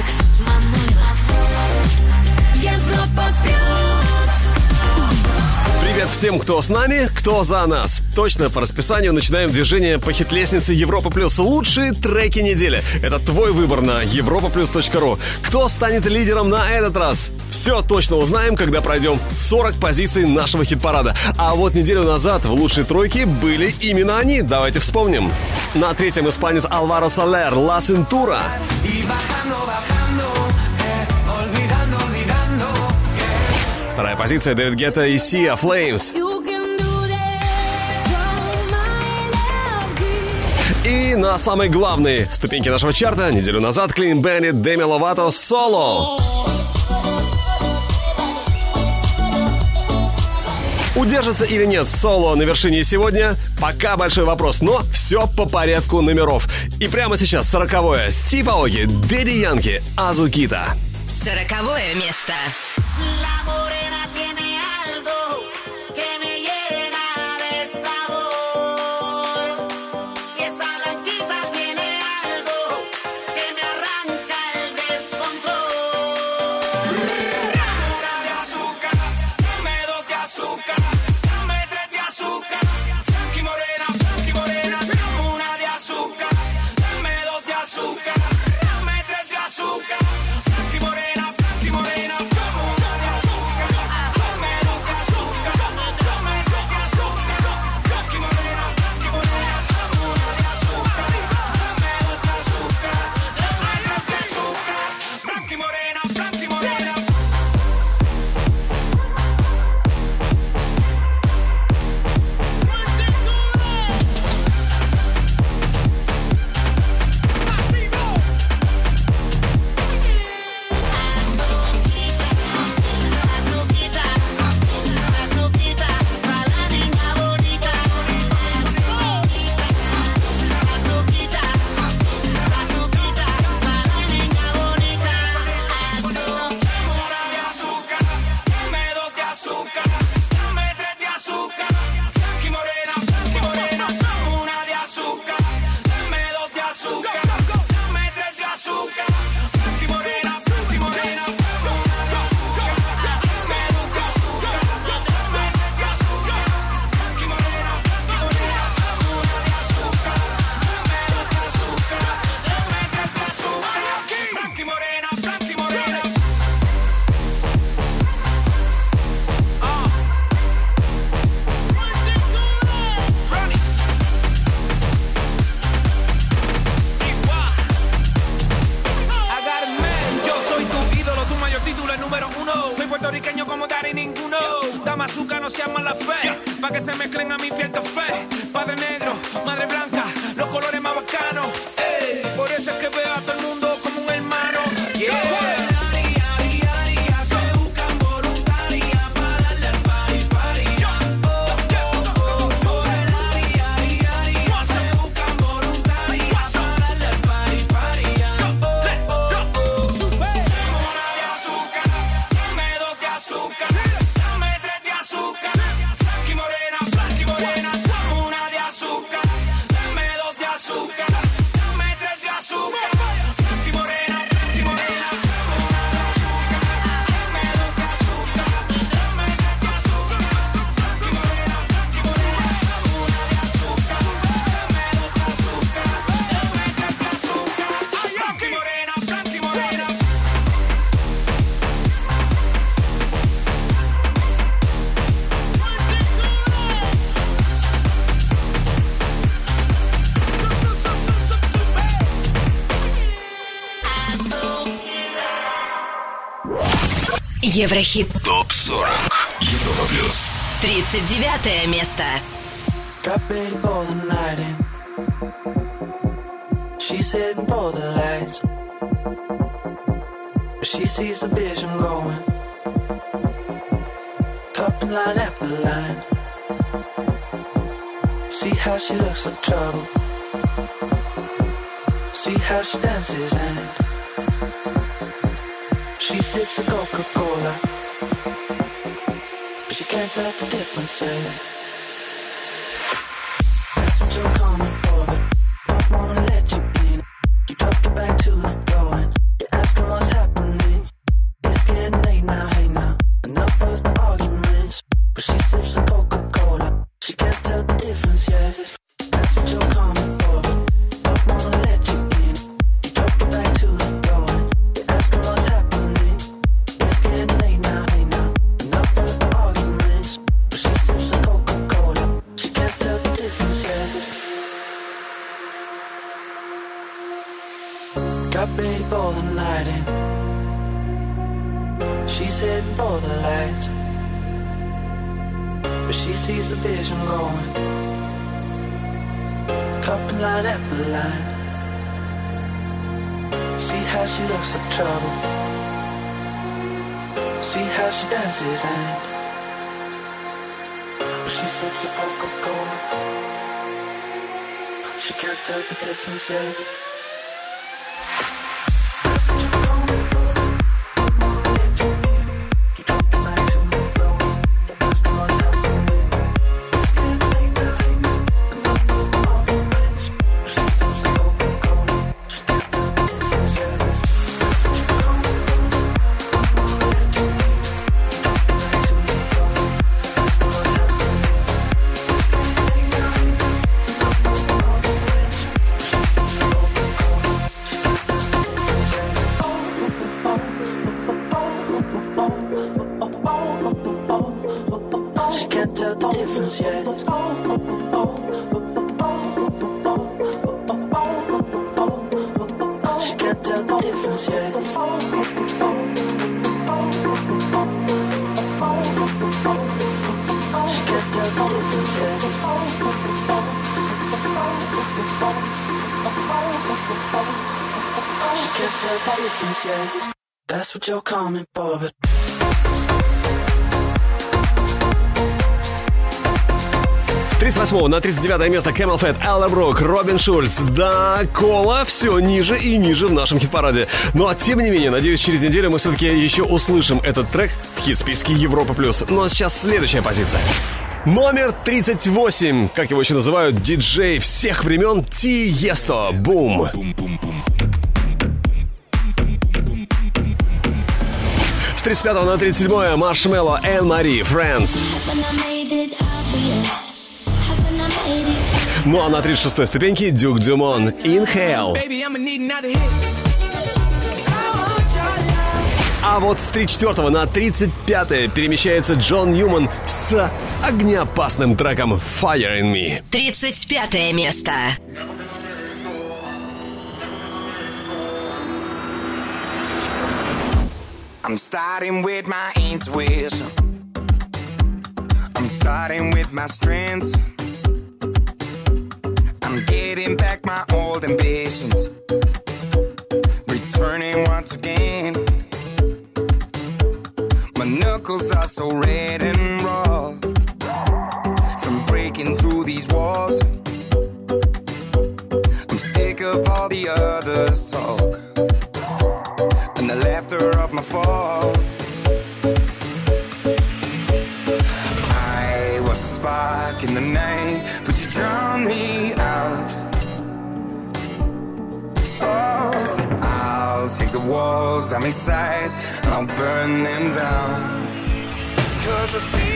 Алекс Всем, кто с нами, кто за нас. Точно по расписанию начинаем движение по хит-лестнице Европа Плюс. Лучшие треки недели. Это твой выбор на europaplus.ru. Кто станет лидером на этот раз? Все точно узнаем, когда пройдем 40 позиций нашего хит-парада. А вот неделю назад в лучшей тройке были именно они. Давайте вспомним. На третьем испанец Алваро Салер «Ла Синтура». Позиция Дэвид Гетта и my love И на самой главной ступеньке нашего чарта неделю назад Клин Беннет, Деми Ловато, Соло. Удержится или нет соло на вершине сегодня? Пока большой вопрос, но все по порядку номеров. И прямо сейчас сороковое Стив Аоги, Дэдди Янки, Азукита. Сороковое место. Dama azúcar, no sean mala fe. Pa' que se mezclen a mi piel café. Padre negro, Еврохит. ТОП-40 Европа Плюс 39 место. Got ready for the night in. She's heading for the lights. But she sees the vision going. Couple line after line. See how she looks like trouble. See how she dances and she sips a Coca Cola. But she can't tell the difference. eh? На 39 место Camel Fat, Эллербрук, Робин Шульц. Да, Кола все ниже и ниже в нашем хит-параде. Ну а тем не менее, надеюсь, через неделю мы все-таки еще услышим этот трек в хит-списке Европа+. плюс. Ну а сейчас следующая позиция. Номер 38, как его еще называют, диджей всех времен Тиесто. Бум. Бум-бум-бум. С 35 на 37 Маршмелло, Эн Мари, Фрэнс. Ну а на 36-й ступеньке Дюк Дюмон «Inhale». А вот с 34 на 35 перемещается Джон Ньюман с огнеопасным треком «Fire in Me». 35 место. I'm starting with my intuition. I'm starting with my strengths. I'm getting back my old ambitions, returning once again. My knuckles are so red and the walls I'm inside I'll burn them down. Cause I still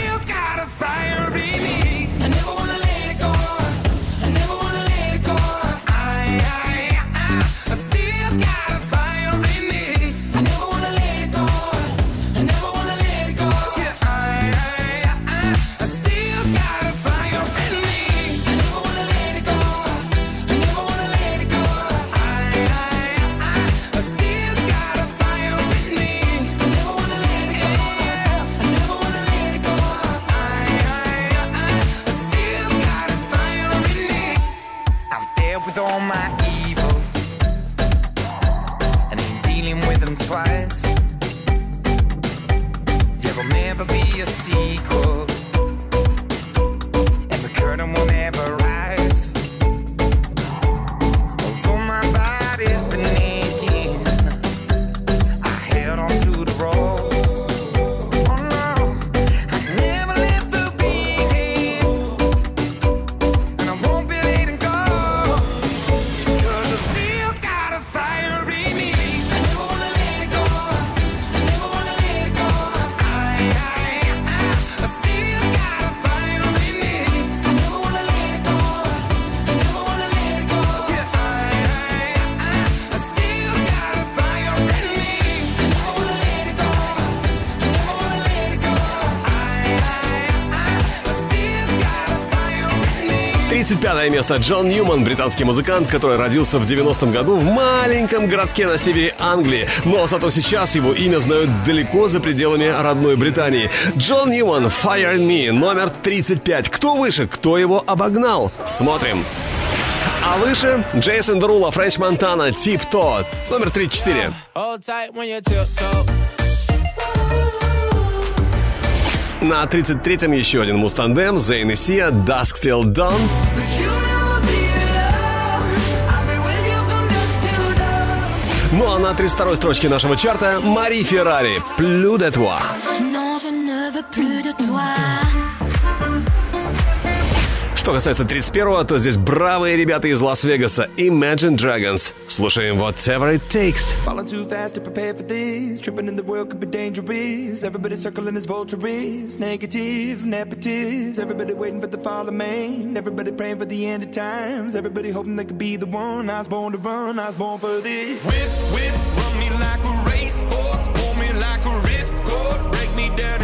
35 место. Джон Ньюман, британский музыкант, который родился в 90-м году в маленьком городке на севере Англии. Но зато сейчас его имя знают далеко за пределами родной Британии. Джон Ньюман, Fire Me, номер 35. Кто выше, кто его обогнал? Смотрим. А выше Джейсон Дерула, Френч Монтана, Тип То, номер 34. На 33-м еще один мустандем, Зейн и Сия, Dusk Till Dawn. Ну а на 32-й строчке нашего чарта Мари Феррари, Плю де Toi. Plus de. Что касается 31-го, то здесь бравые ребята из Лас-Вегаса, Imagine Dragons. Слушаем Whatever It Takes. Tripping in the world could be dangerous. Everybody circling as vultures. Negative, nepotist. Everybody waiting for the fall of man. Everybody praying for the end of times. Everybody hoping they could be the one. I was born to run. I was born for this. Whip, whip, run me like a racehorse. Pull me like a ripcord. Break me down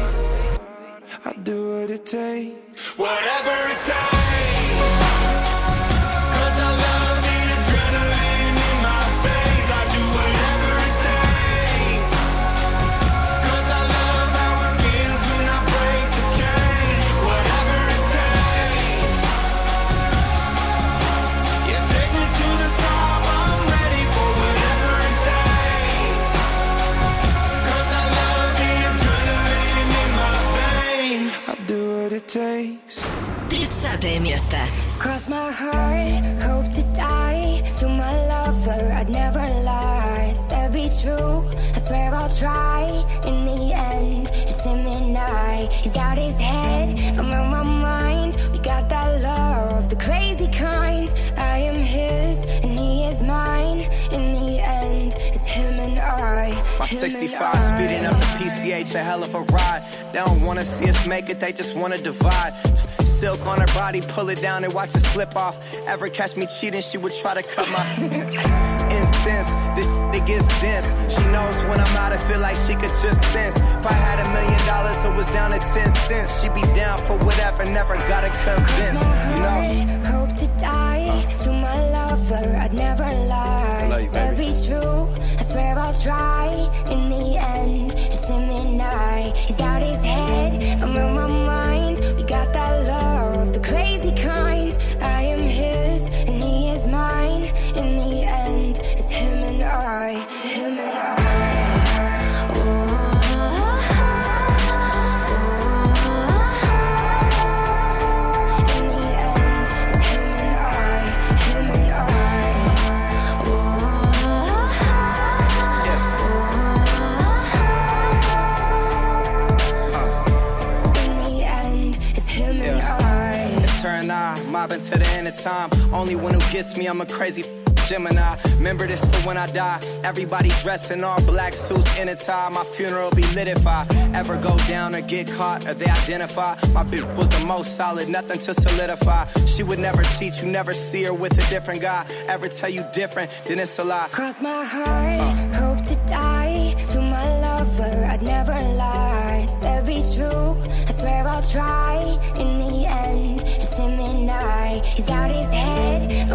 I do what it takes. Whatever it takes. what it takes. 30 место. Cross my heart, hope to die. To my lover, I'd never lie. Said be true, I swear I'll try. In the end, it's him and I. He's out his head, 65 I. speeding up the PCH, a hell of a ride. They don't wanna see us make it, they just wanna divide. Silk on her body, pull it down and watch it slip off. Ever catch me cheating, she would try to cut my incense. This it gets dense. She knows when I'm out, I feel like she could just sense. If I had a million dollars, it was down to 10 cents. She'd be down for whatever, never gotta convince. You know? hope to die to my lover. I'd never lie. Try. In the end, it's him and I. He's out his mobbing to the end of time. Only one who gets me, I'm a crazy Gemini. Remember this for when I die. Everybody dressed in all black suits in a tie. My funeral be lit if I ever go down or get caught or they identify. My bitch was the most solid, nothing to solidify. She would never cheat, you never see her with a different guy. Ever tell you different, then it's a lie. Cross my heart, hope to die. To my lover, I'd never lie. Said be true, I swear I'll try. In the end, He's out his head,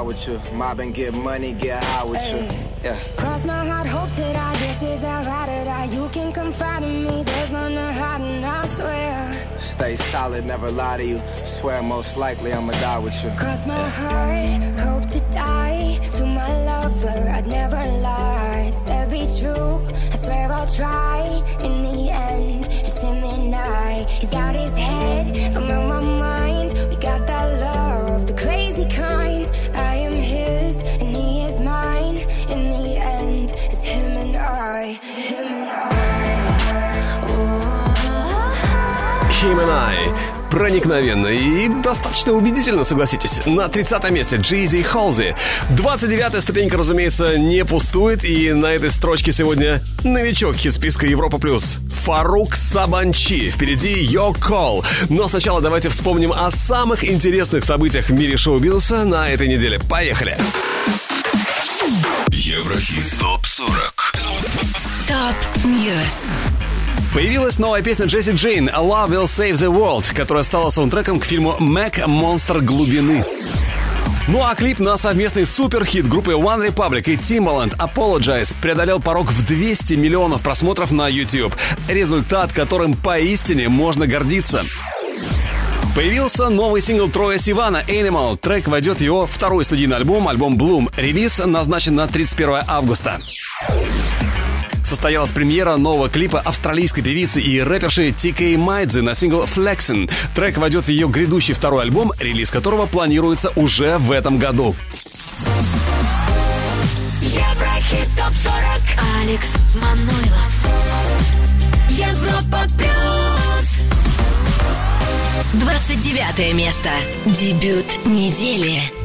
ride with you. Mob and get money, get high with you. Yeah. Cross my heart, hope to die. This is how I to die. You can confide in me. There's none to hide, and I swear. Stay solid, never lie to you. Swear most likely I'ma die with you. Cross my heart, hope to die. To my lover, I'd never lie. Said be true, I swear I'll try. In the end, it's him and I. He's out his head, I'm on my mind. We got that love, the crazy kind. Him and I. Проникновенно и достаточно убедительно, согласитесь. На 30 месте Джизи Холзи. 29-я ступенька, разумеется, не пустует. И на этой строчке сегодня новичок хит-списка Европа+. плюс. Фарук Сабанчи. Впереди Your Call. Но сначала давайте вспомним о самых интересных событиях в мире шоу-бизнеса на этой неделе. Поехали! Еврохит ТОП-40 Top News. Появилась новая песня Джесси Джейн «A Love Will Save the World», которая стала саундтреком к фильму «Мэг. Монстр глубины». Ну а клип на совместный суперхит группы One Republic и Timbaland Apologize преодолел порог в 200 миллионов просмотров на YouTube. Результат, которым поистине можно гордиться. Появился новый сингл Троя Сивана «Animal». Трек войдет в его второй студийный альбом, альбом Bloom. Релиз назначен на 31 августа. Состоялась премьера нового клипа австралийской певицы и рэперши TK Майдзе на сингл Flexin. Трек войдет в ее грядущий второй альбом, релиз которого планируется уже в этом году. Еврохит ТОП-40. Алекс Манойлов. Европа Плюс. 29 место. Дебют недели.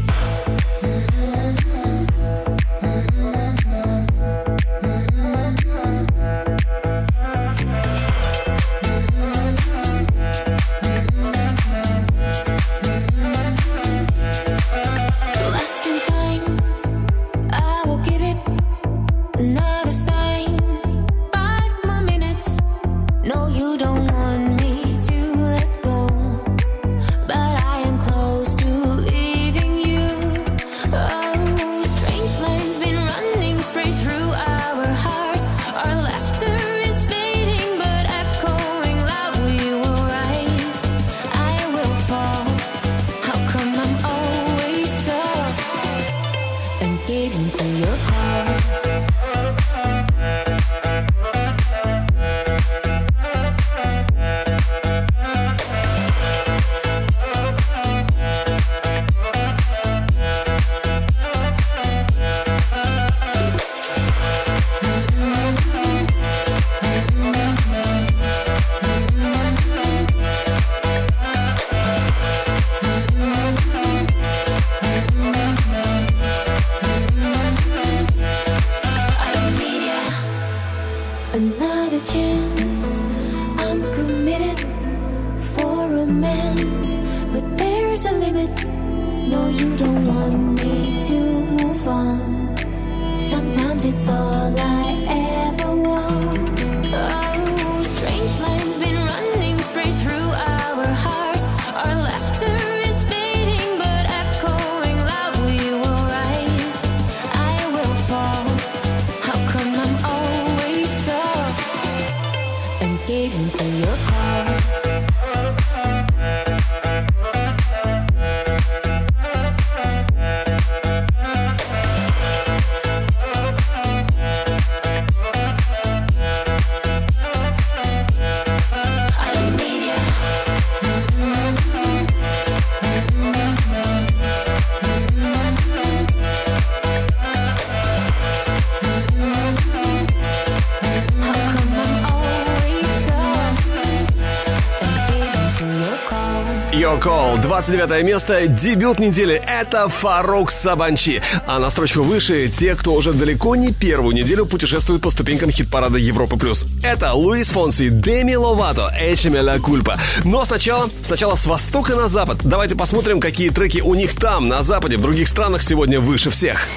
29 место, дебют недели. Это Фарук Сабанчи. А на строчку выше те, кто уже далеко не первую неделю путешествует по ступенькам хит-парада Европы+. плюс. Это Луис Фонси, Деми Ловато, Эчеме Ла Кульпа. Но сначала, сначала с востока на запад. Давайте посмотрим, какие треки у них там, на западе, в других странах сегодня выше всех.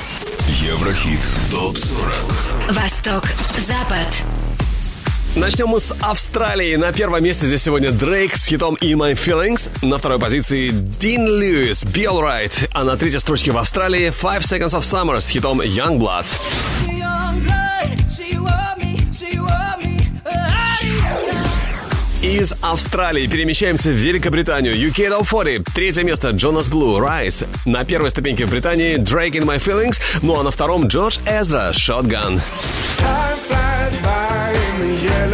Еврохит ТОП-40 Восток, Запад. Начнем мы с Австралии. На первом месте здесь сегодня Дрейк с хитом In My Feelings. На второй позиции Дин Льюис, Be Alright. А на третьей строчке в Австралии Five Seconds of Summer с хитом Young Blood. Из Австралии перемещаемся в Великобританию. UK Top 40. Третье место Jonas Blue, Rise. На первой ступеньке в Британии Drake, In My Feelings. Ну а на втором Джордж Эзра, Shotgun. Time flies by in the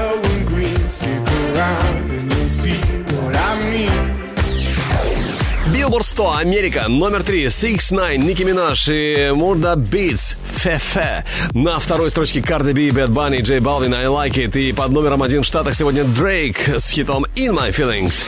Billboard 100, Америка, номер 3, 6-9, Ники Минаж и Мурда Битс, FEFE. На второй строчке Карди Би, Бэд Банни, Джей Балвин, I Like It. И под номером один в Штатах сегодня Дрейк с хитом In My Feelings.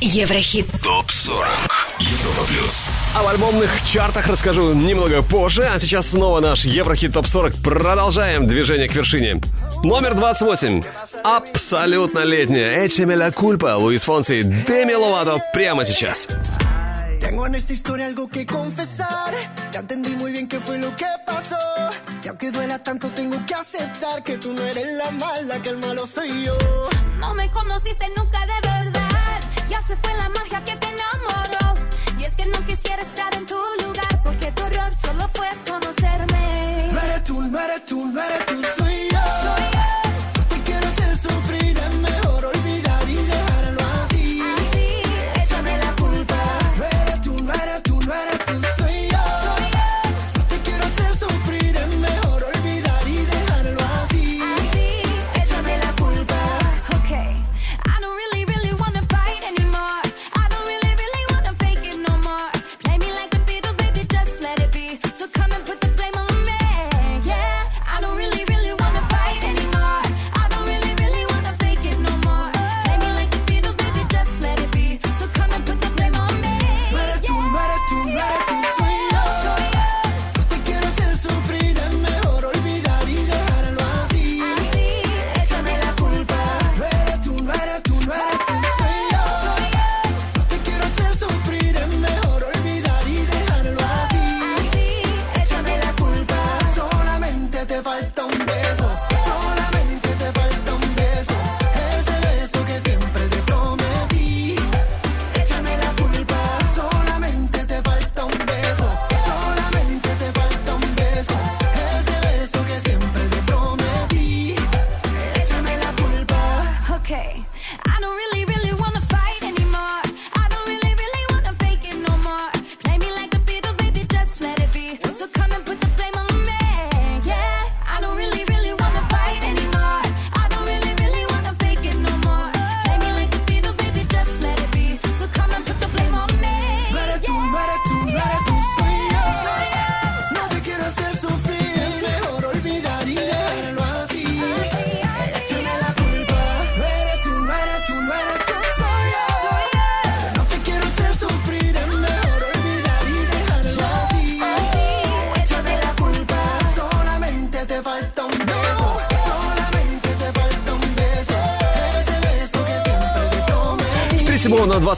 Еврохит. Топ 40. Европа Плюс А в альбомных чартах расскажу немного позже. А сейчас снова наш Еврохит Топ 40. Продолжаем движение к вершине. Номер 28. Абсолютно летняя. Эчемеля Кульпа, Луис Фонси, Деми Ловато прямо сейчас. Tengo en esta historia algo que confesar. Ya entendí muy bien qué fue lo que pasó. Y aunque duela tanto, tengo que aceptar que tú no eres la mala, que el malo soy yo. No me conociste nunca de verdad. Ya se fue la magia que te enamoró. Y es que no quisiera estar en tu lugar. Porque tu error solo fue conocerme. No eres tú, no eres tú, no eres tú, soy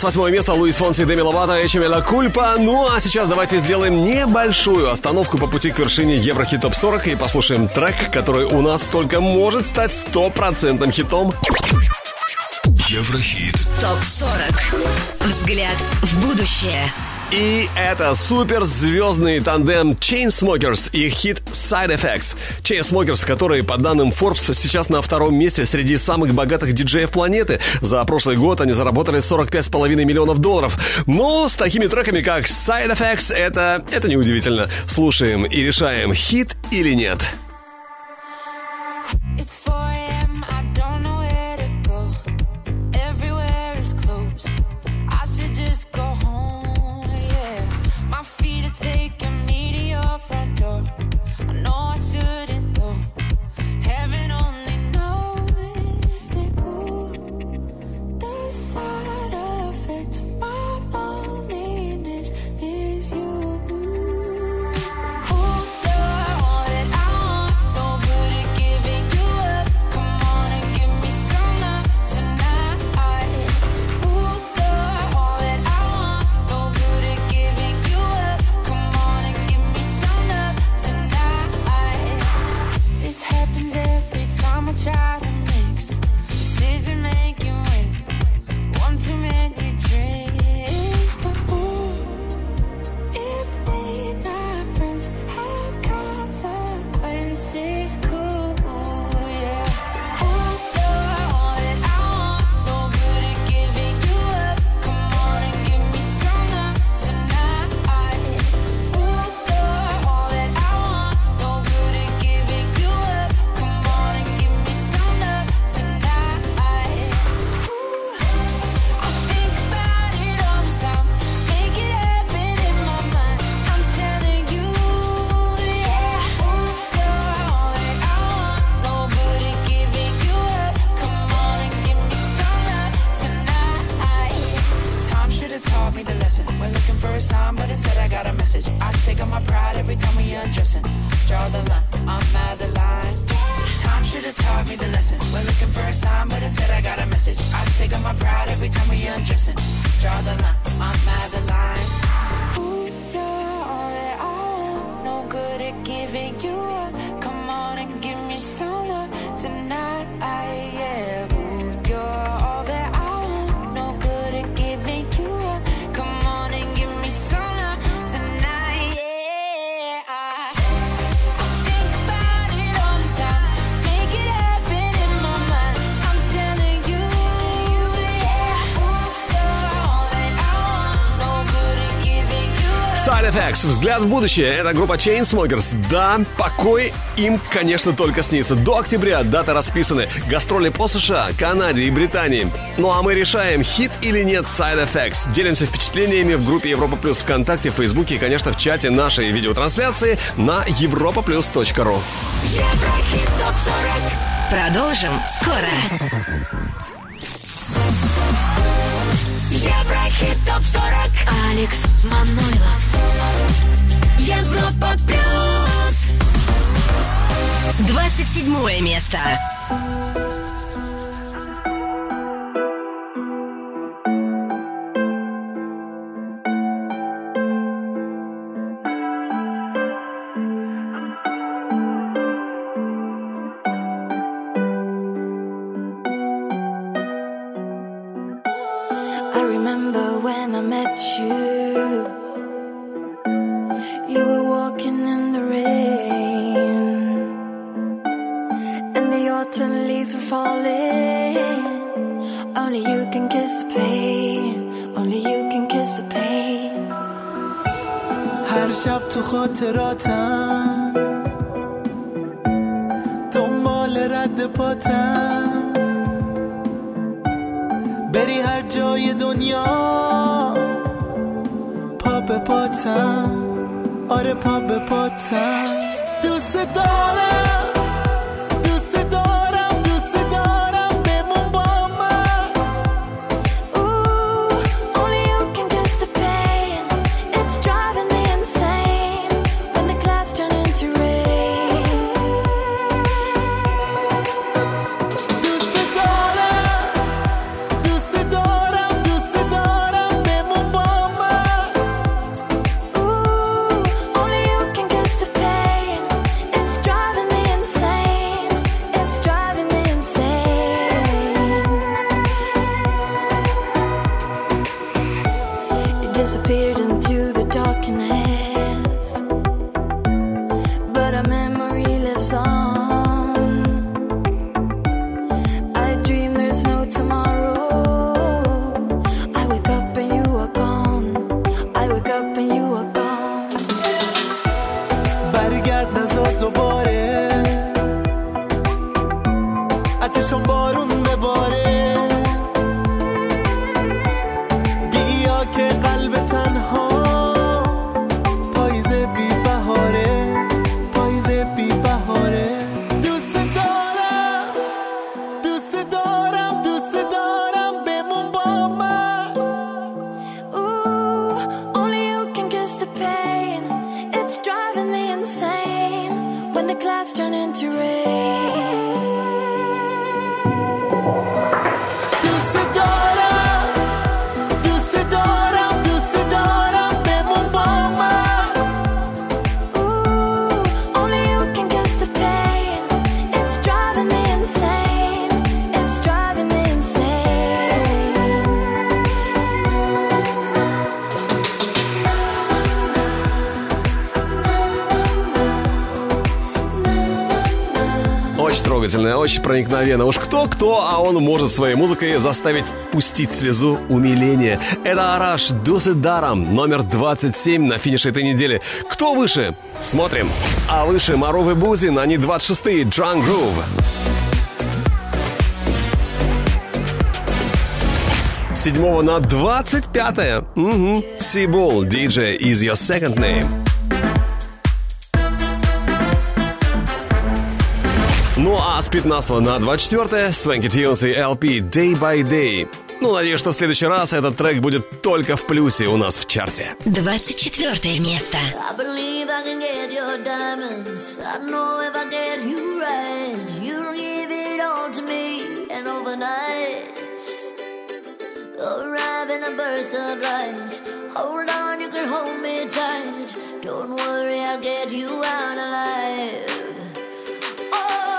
28 место Луис Фонси, Деми Ловато, Эчемеля Кульпа. Ну а сейчас давайте сделаем небольшую остановку по пути к вершине Еврохит Топ 40 и послушаем трек, который у нас только может стать стопроцентным хитом. Еврохит ТОП 40. Взгляд в будущее. И это суперзвездный тандем Chainsmokers и хит Side Effects. Chainsmokers, которые, по данным Forbes, сейчас на втором месте среди самых богатых диджеев планеты. За прошлый год они заработали 45,5 миллионов долларов. Но с такими треками, как Side Effects, это, это неудивительно. Слушаем и решаем, хит или нет. draw the line. I'm out of line. Time should have taught me the lesson. We're looking for a sign, but instead I got a message. I take up my pride every time we undressing. Draw the line. FX. Взгляд в будущее. Это группа Chainsmokers. Да, покой им, конечно, только снится. До октября даты расписаны. Гастроли по США, Канаде и Британии. Ну а мы решаем, хит или нет Side FX. Делимся впечатлениями в группе Европа Плюс ВКонтакте, в Фейсбуке и, конечно, в чате нашей видеотрансляции на europaplus.ru. Продолжим скоро. Евро Хит топ 40 Алекс Манойлов. Европа плюс. 27 место. disappeared into the darkness. звучит проникновенно. Уж кто-кто, а он может своей музыкой заставить пустить слезу умиления. Это Араш Дусидаром, номер 27 на финише этой недели. Кто выше? Смотрим. А выше Маров и Бузин, они 26-е, Drunk Groove. С на 25 угу. Сибул, диджей is your second name. с 15 на 24 Свенки Тьюнс и LP Day by Day. Ну, надеюсь, что в следующий раз этот трек будет только в плюсе у нас в чарте. 24 место. Arrive in a burst of light. Hold on, you can hold me tight. Don't worry, I'll get you out alive. Oh.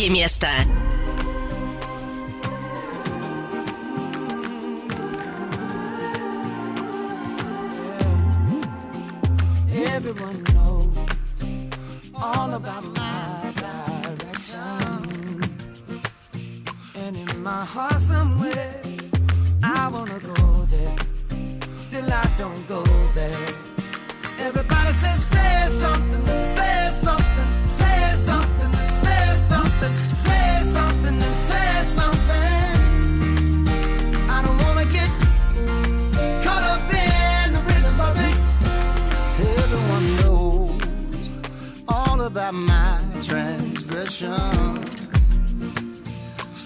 третье место.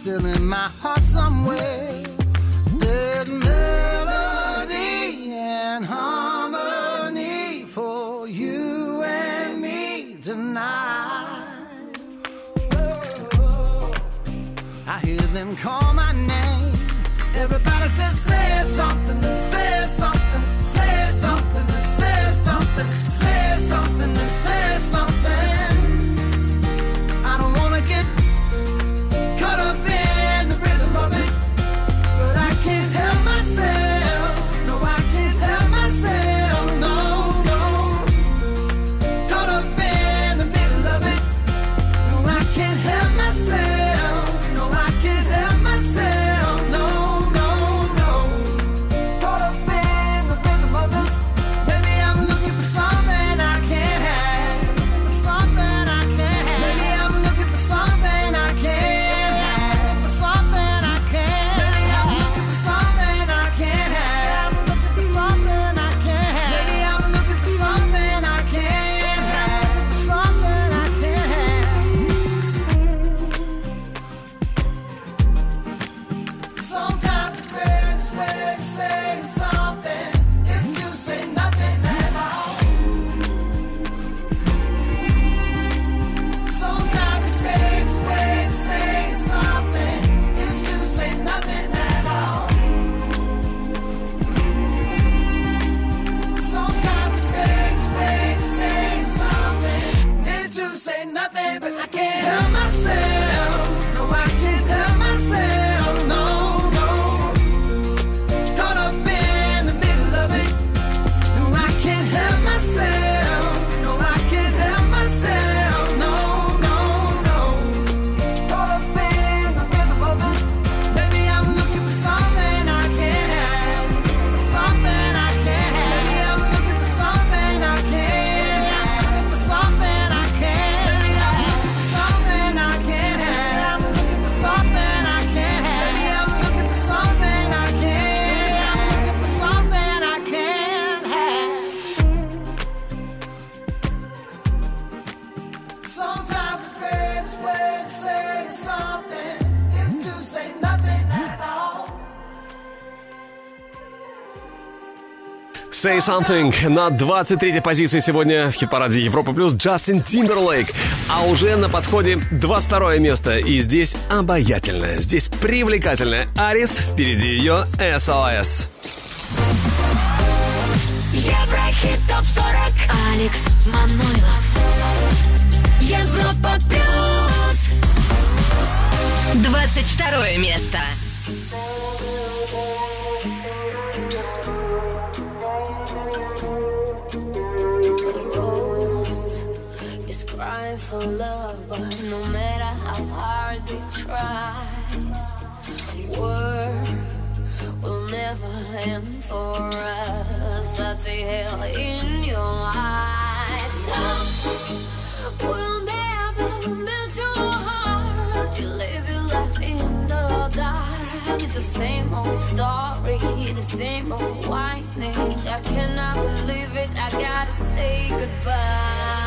still in my heart somewhere. Something. На 23-й позиции сегодня в хит-параде Европа Плюс Джастин Тимберлейк. А уже на подходе 22 место. И здесь обаятельное, здесь привлекательное Арис. Впереди ее SOS. Алекс Манойлов Европа Плюс 22 место for love, but no matter how hard they try, war will never end for us. I see hell in your eyes. Love will never melt your heart. You live your life in the dark. It's the same old story, the same old whining. I cannot believe it. I gotta say goodbye.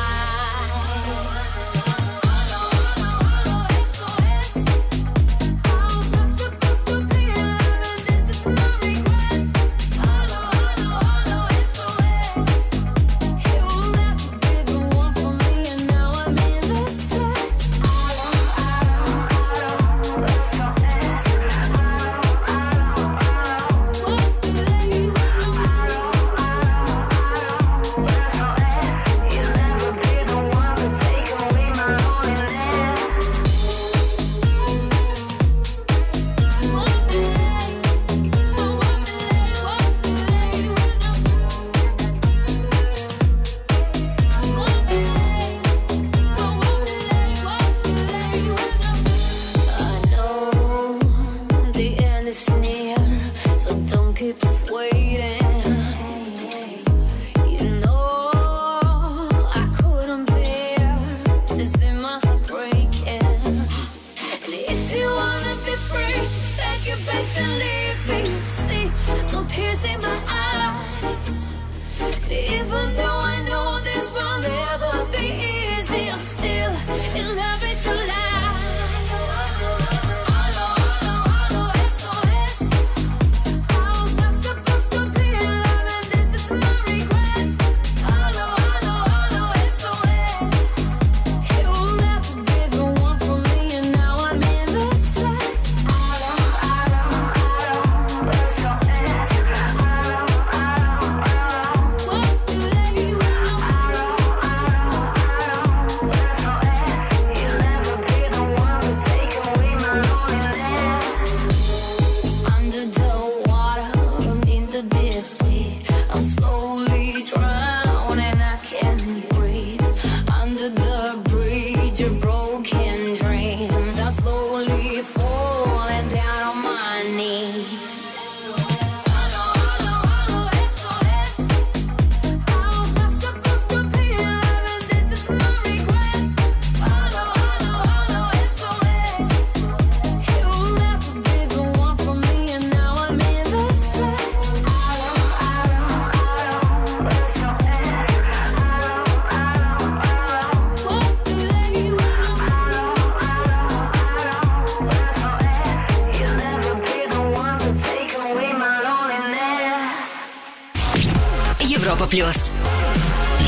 Европа плюс.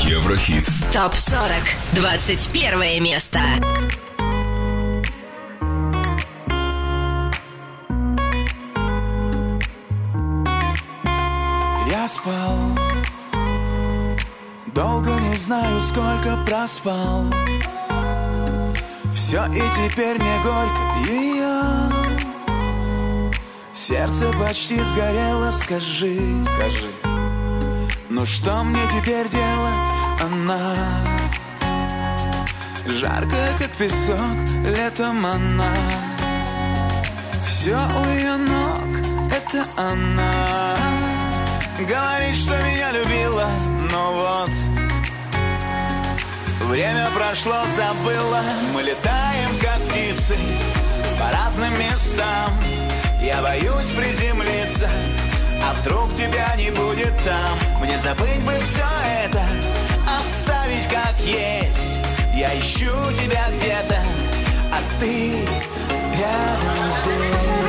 Еврохит. Топ 40. 21 место. Я спал Долго не знаю, сколько проспал Все и теперь мне горько ее Сердце почти сгорело, скажи Скажи Ну что мне теперь делать, она Жаркая, как песок, летом она. Все у ее ног, это она. Говорит, что меня любила, но вот Время прошло, забыла. Мы летаем, как птицы По разным местам. Я боюсь приземлиться А вдруг тебя не будет там? Мне забыть бы все это Оставить как есть. Я ищу тебя где-то А ты рядом здесь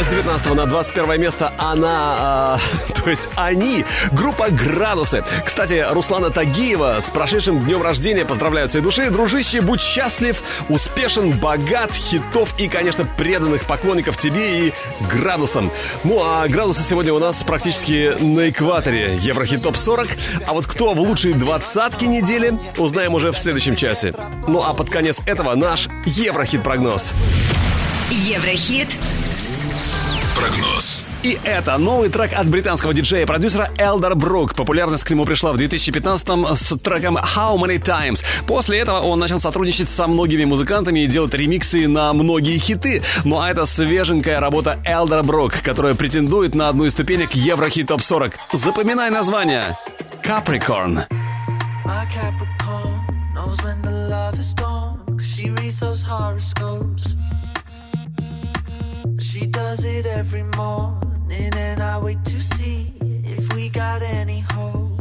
С 19 на 21 место она, а, то есть они, группа «Градусы». Кстати, Руслана Тагиева с прошедшим днем рождения поздравляют всей души. Дружище, будь счастлив, успешен, богат, хитов и, конечно, преданных поклонников тебе и «Градусам». Ну, а «Градусы» сегодня у нас практически на экваторе Еврохит ТОП 40. А вот кто в лучшие двадцатки недели, узнаем уже в следующем часе. Ну, а под конец этого наш Еврохит-прогноз. Еврохит. Прогноз. И это новый трек от британского диджея и продюсера Элдер Брук. Популярность к нему пришла в 2015-м с треком How Many Times. После этого он начал сотрудничать со многими музыкантами и делать ремиксы на многие хиты. Ну а это свеженькая работа Элдер Брук, которая претендует на одну из ступенек Еврохит Топ 40. Запоминай название. Capricorn. Capricorn knows when the love is gone. Cause she reads those horoscopes. She does it every morning, and I wait to see if we got any hope.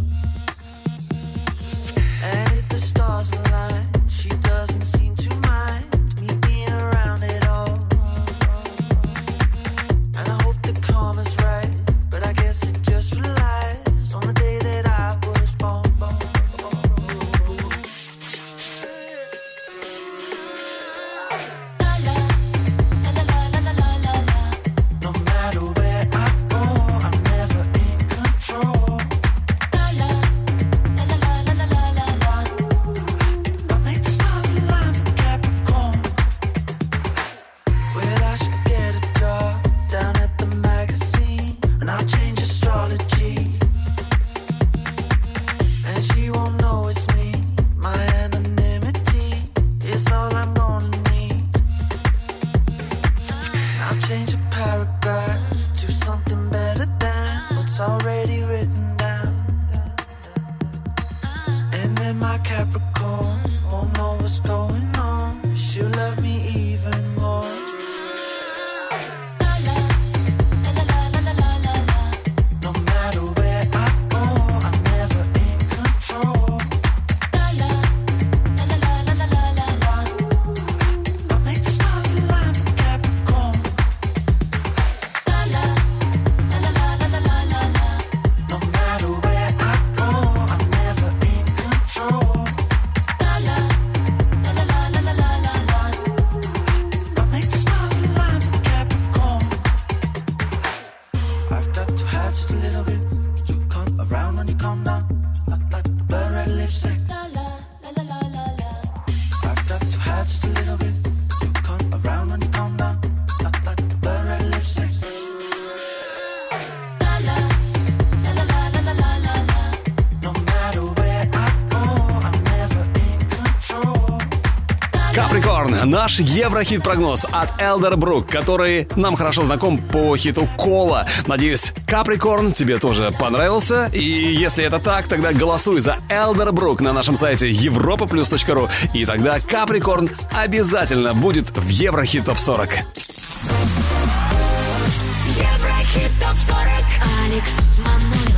And if the stars align, наш еврохит-прогноз от Элдер Брук, который нам хорошо знаком по хиту Кола. Надеюсь, Каприкорн тебе тоже понравился. И если это так, тогда голосуй за Элдер Брук на нашем сайте europaplus.ru. И тогда Каприкорн обязательно будет в Еврохит ТОП 40. Еврохит ТОП-40 Алекс Манойлов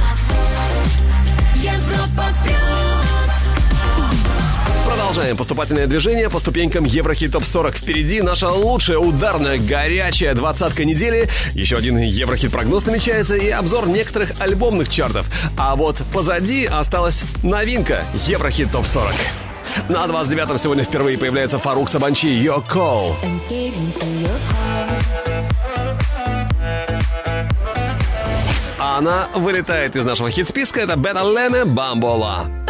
Продолжаем поступательное движение по ступенькам Еврохит ТОП 40. Впереди наша лучшая ударная горячая двадцатка недели. Еще один Еврохит прогноз намечается и обзор некоторых альбомных чартов. А вот позади осталась новинка Еврохит ТОП 40. На 29-м сегодня впервые появляется Фарук Сабанчи «Your Call». А она вылетает из нашего хит-списка. Это Бета Леме «Бамбола».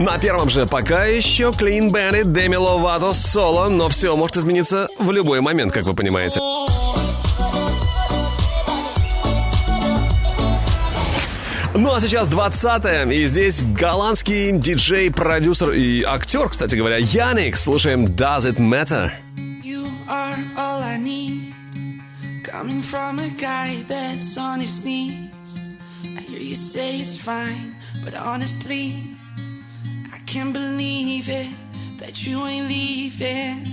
На первом же пока еще Clean Bandit, Demi Lovato, соло, но все может измениться в любой момент, как вы понимаете. Ну а сейчас 20 и здесь голландский диджей, продюсер и актер, кстати говоря, Яник. Слушаем Does It Matter? You are all I need. Coming from a guy that's on his knees. I hear you say it's fine, but honestly, can't believe it that you ain't leaving.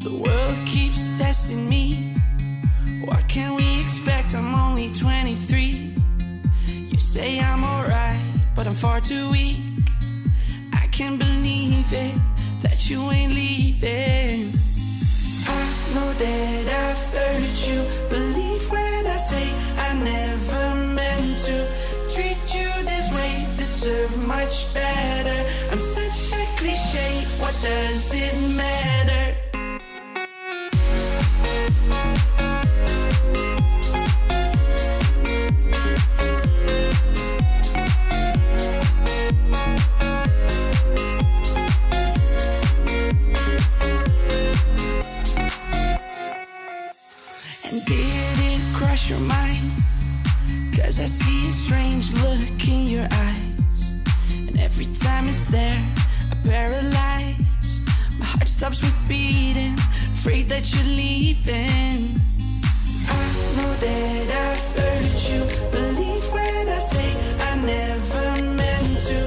The world keeps testing me. What can we expect? I'm only 23. You say I'm alright, but I'm far too weak. I can't believe it that you ain't leaving. I know that I've hurt you. Believe when I say I never meant to treat you. Deserve much better. I'm such a cliche. What does it matter? And did it cross your mind? Cause I see a strange look in your eyes. Every time it's there, I paralyze. My heart stops with beating, afraid that you're leaving. I know that I've hurt you. Believe when I say I never meant to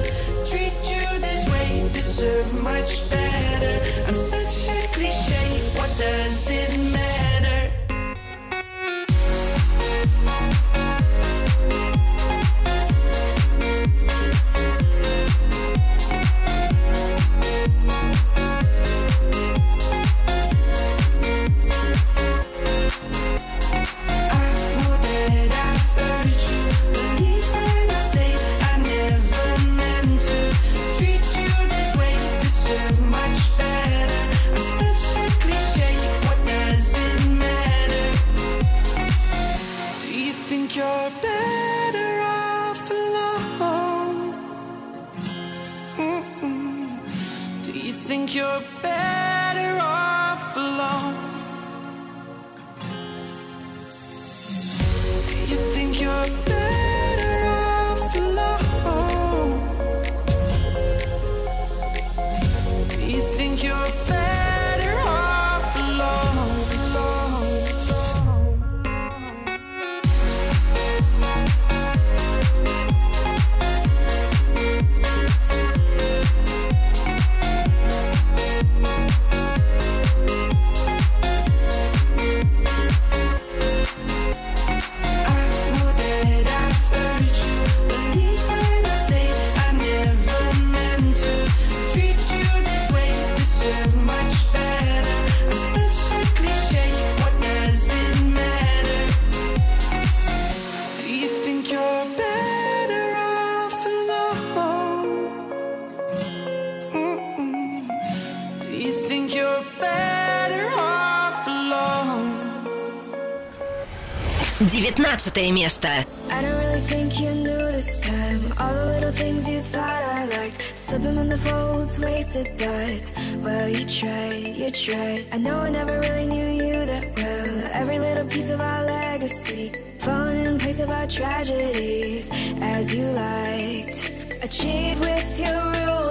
treat you this way. Deserve much better. I'm such a cliche. What does it your 19 место. I don't really think you knew this time. All the little things you thought I liked. Slipping on the folds, wasted thoughts. Well, you tried, you tried. I know I never really knew you that well. Every little piece of our legacy. Falling in place of our tragedies. As you liked. I cheat with your rules.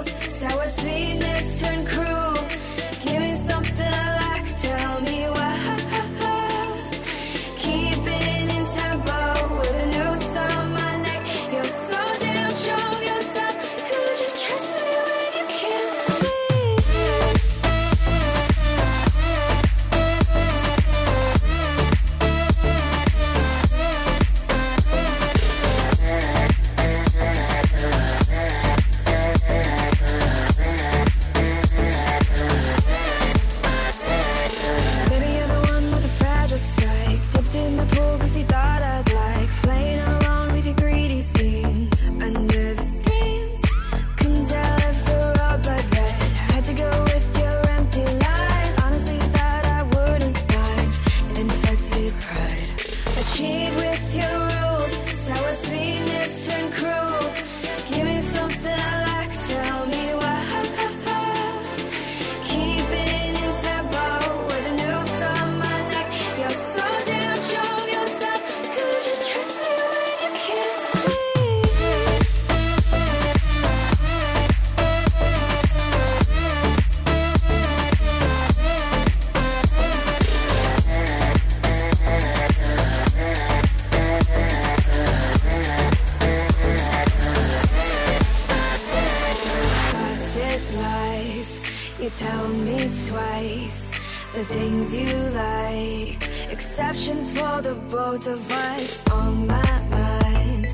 lies. You tell me twice the things you like. Exceptions for the both of us. On my mind,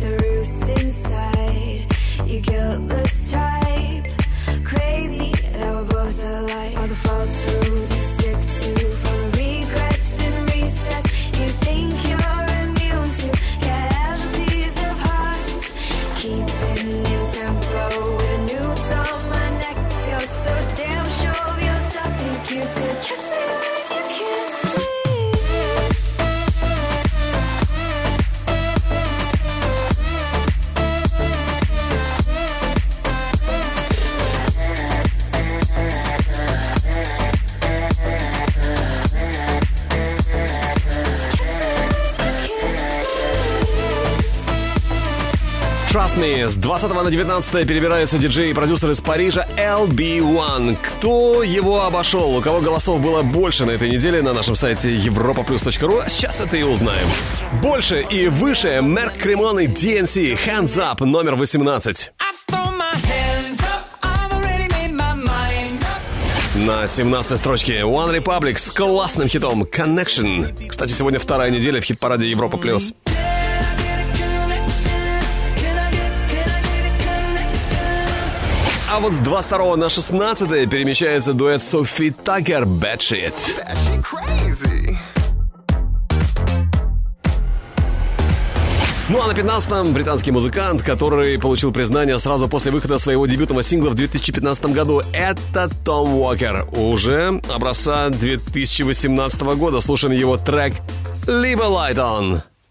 the roots inside. You guiltless type. Crazy that we're both alike. All the false rules Me. С 20 на 19 перебирается диджей и продюсер из Парижа LB1. Кто его обошел? У кого голосов было больше на этой неделе на нашем сайте europaplus.ru? А Сейчас это и узнаем. Больше и выше Мерк Кремон и DNC Hands Up номер 18. Throw my hands up, I've already made my mind up. На 17 строчке One Republic с классным хитом Connection. Кстати, сегодня вторая неделя в хит-параде Европа+. плюс. А вот с 22 на 16 перемещается дуэт Софи Такер Bad Shit. Ну а на 15-м британский музыкант, который получил признание сразу после выхода своего дебютного сингла в 2015 году, это Том Уокер. Уже образца 2018 года слушаем его трек «Leave a Light On».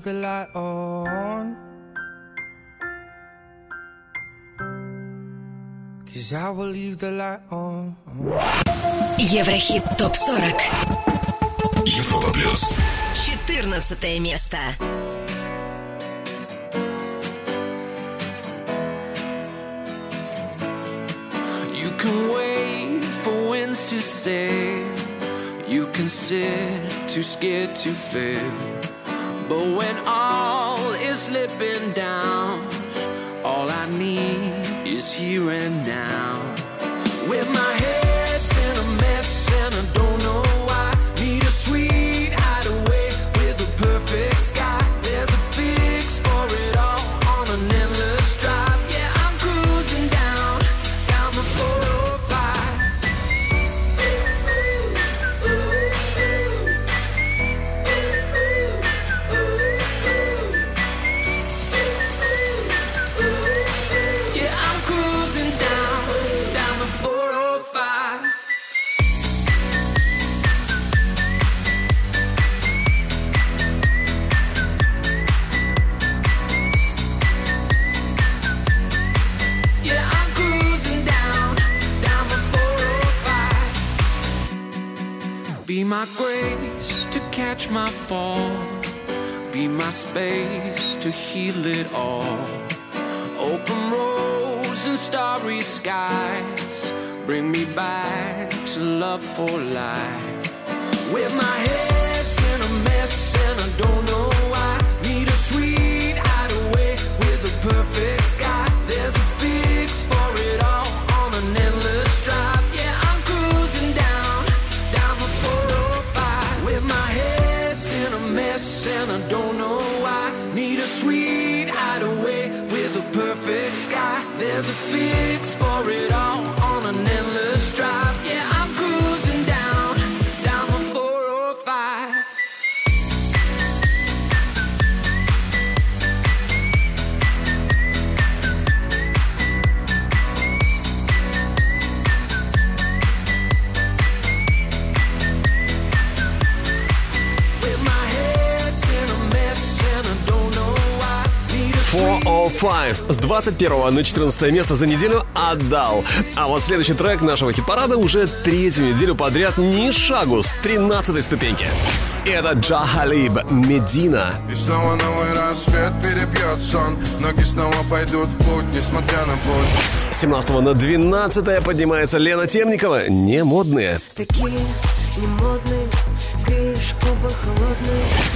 leave the light on. Cause I will leave the light on. Еврохит ТОП-40. Европа плюс. 14 место. You can wait for winds to sail. You can sit too scared to fail. But when all is slipping down, all I need is here and now. Be my grace to catch my fall. Be my space to heal it all. Open roads and starry skies. Bring me back to love for life. With my head's 405 с 21 на 14 место за неделю отдал. А вот следующий трек нашего хит-парада уже третью неделю подряд ни шагу с 13 ступеньки. Это Джа Халиб Медина. И снова новый рассвет перебьет сон Ноги снова пойдут в путь, несмотря на путь 17 на 12 поднимается Лена Темникова. Не модные. Такие губы холодные.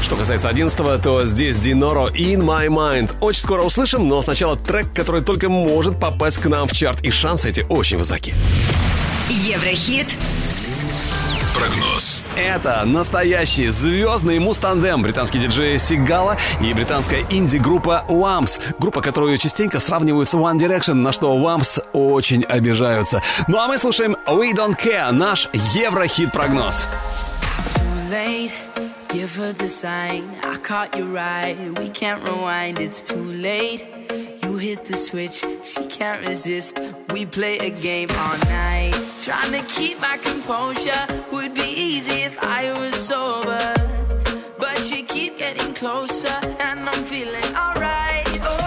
Что касается 11 то здесь Диноро In My Mind. Очень скоро услышим, но сначала трек, который только может попасть к нам в чарт. И шансы эти очень высоки. Еврохит Прогноз. Это настоящий звездный мустандем британский диджей Сигала и британская инди-группа Wamps. Группа, которую частенько сравнивают с One Direction, на что Wamps очень обижаются. Ну а мы слушаем We Don't Care, наш Еврохит-прогноз. Too late, give her the sign. I caught you right, we can't rewind, it's too late. You hit the switch, she can't resist. We play a game all night. Trying to keep my composure would be easy if I was sober. But you keep getting closer, and I'm feeling alright. Oh,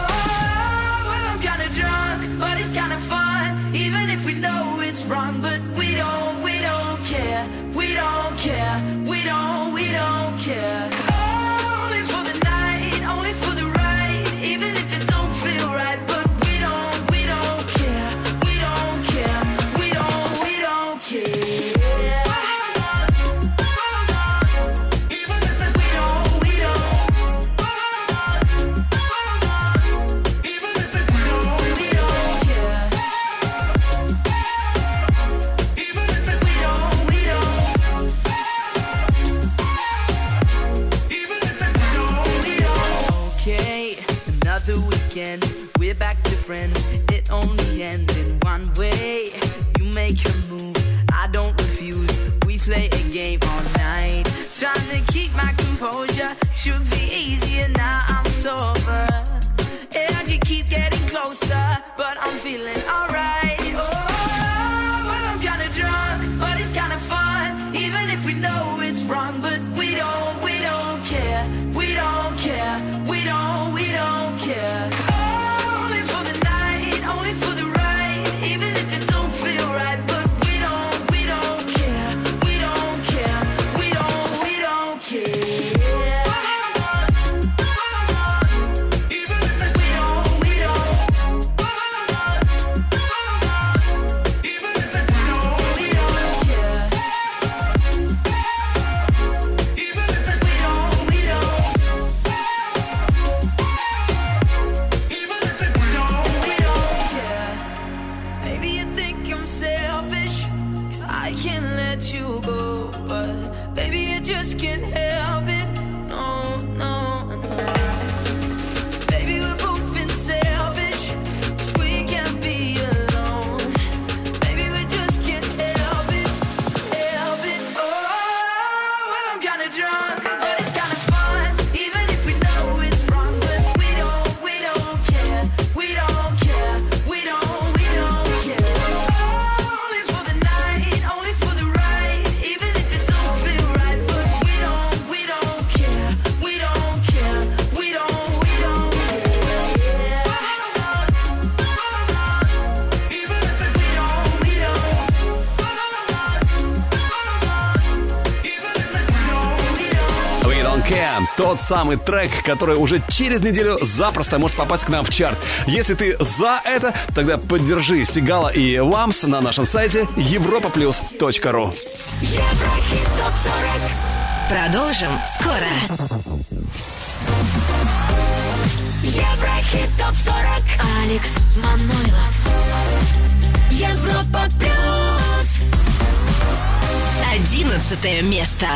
well, I'm kinda drunk, but it's kinda fun. Even if we know it's wrong, but we don't, we don't care. We don't care. Care. Weekend. We're back to friends. It only ends in one way. You make your move, I don't refuse. We play a game all night. Trying to keep my composure should be easier now. I'm sober. And you keep getting closer, but I'm feeling alright. Oh, well, I'm kinda drunk, but it's kinda fun. Even if we know it's wrong, Тот самый трек, который уже через неделю запросто может попасть к нам в чарт. Если ты за это, тогда поддержи Сигала и Вамс на нашем сайте europaplus.ru Еврохит ТОП-40 Продолжим скоро. Еврохит ТОП-40 Алекс Манойлов. Европа Плюс. Одиннадцатое место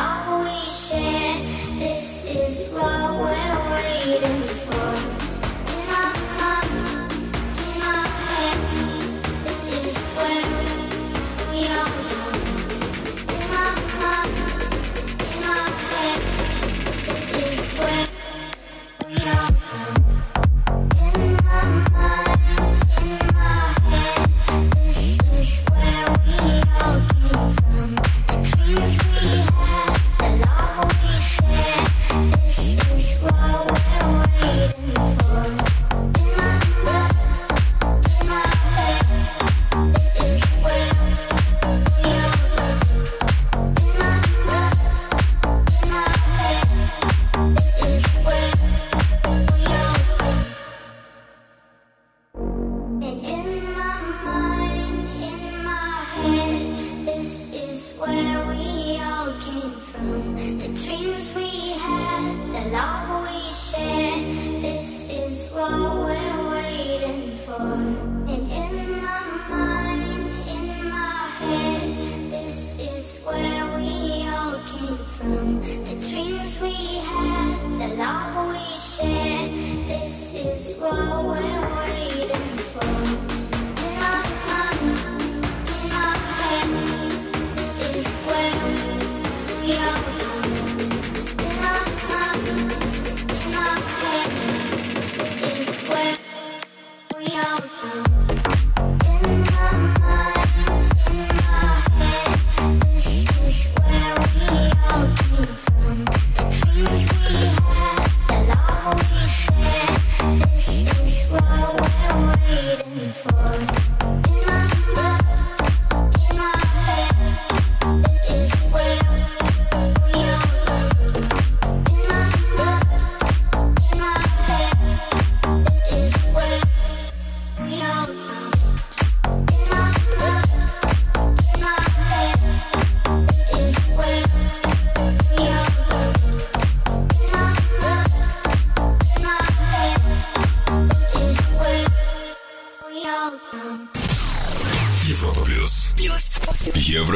love we shared. This is what we're waiting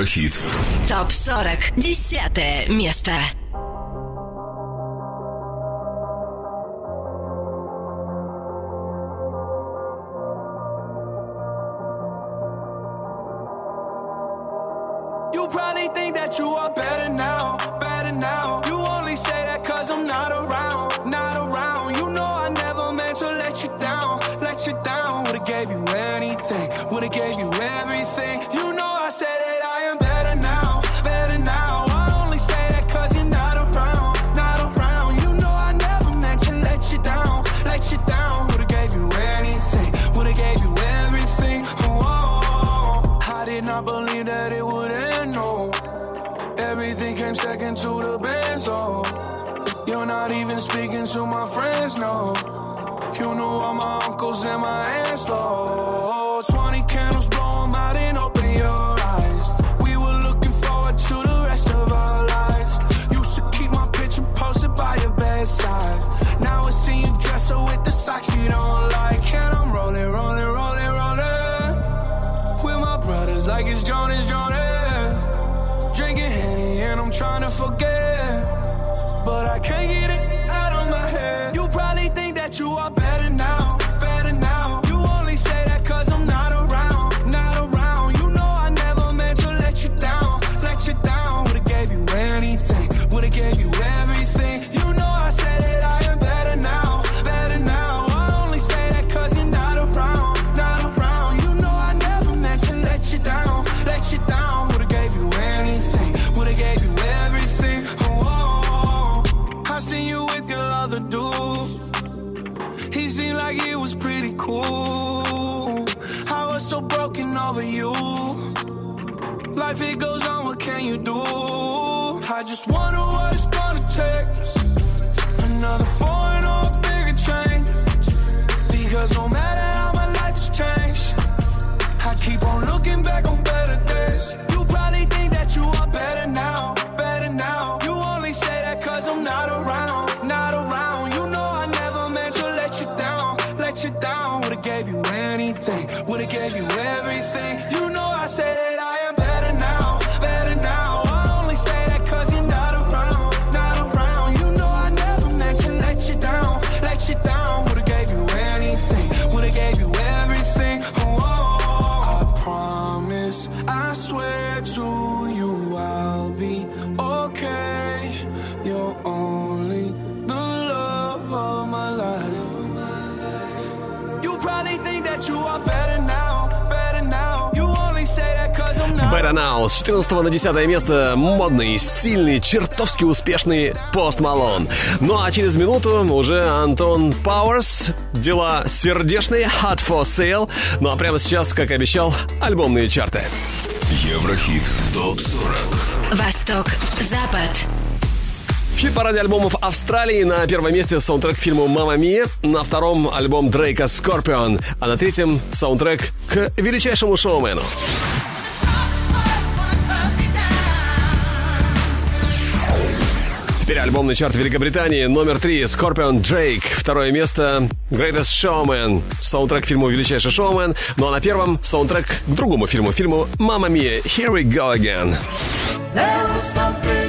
Еврохит. Топ-40. Десятое место. You're not even speaking to my friends, no. You know all my uncles and my aunts, though. 20 candles, blow them out and open your eyes. We were looking forward to the rest of our lives. Used to keep my picture posted by your bedside. Now I see you dresser with the socks you don't like. And I'm rolling, rolling, rolling, rolling. With my brothers, like it's Jonas, Jonas. Drinking Henny and I'm trying to forget but I can't get it out of my head. You probably think that you are. if it goes С 14 на 10 место модный, стильный, чертовски успешный Пост Малон. Ну а через минуту уже Антон Пауэрс. Дела сердечные, Heart for Sale. Ну а прямо сейчас, как обещал, альбомные чарты. Еврохит ТОП-40 Восток, Запад в хит-параде альбомов Австралии на первом месте саундтрек к фильму «Мама Мия», на втором альбом Дрейка «Скорпион», а на третьем саундтрек к величайшему шоумену. Теперь альбомный чарт Великобритании. Номер три Scorpion Drake. Второе место Greatest Showman. Саундтрек фильму Величайший шоумен. Ну а на первом саундтрек к другому фильму. Фильму Мама Мия. Here we go again. There was something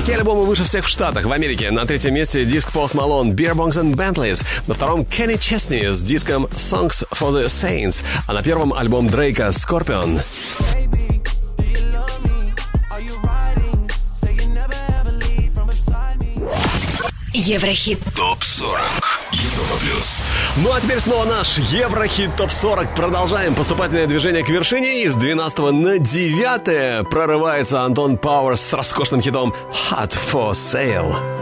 Какие альбомы выше всех в Штатах? В Америке на третьем месте диск Post Malone Beer Bongs and Bentleys. На втором Кенни Честни с диском Songs for the Saints. А на первом альбом Дрейка Scorpion. Еврохит. ТОП-40. Европа плюс. Ну а теперь снова наш Еврохит ТОП-40. Продолжаем поступательное движение к вершине. И с 12 на 9 прорывается Антон Пауэрс с роскошным хитом Hot for Sale.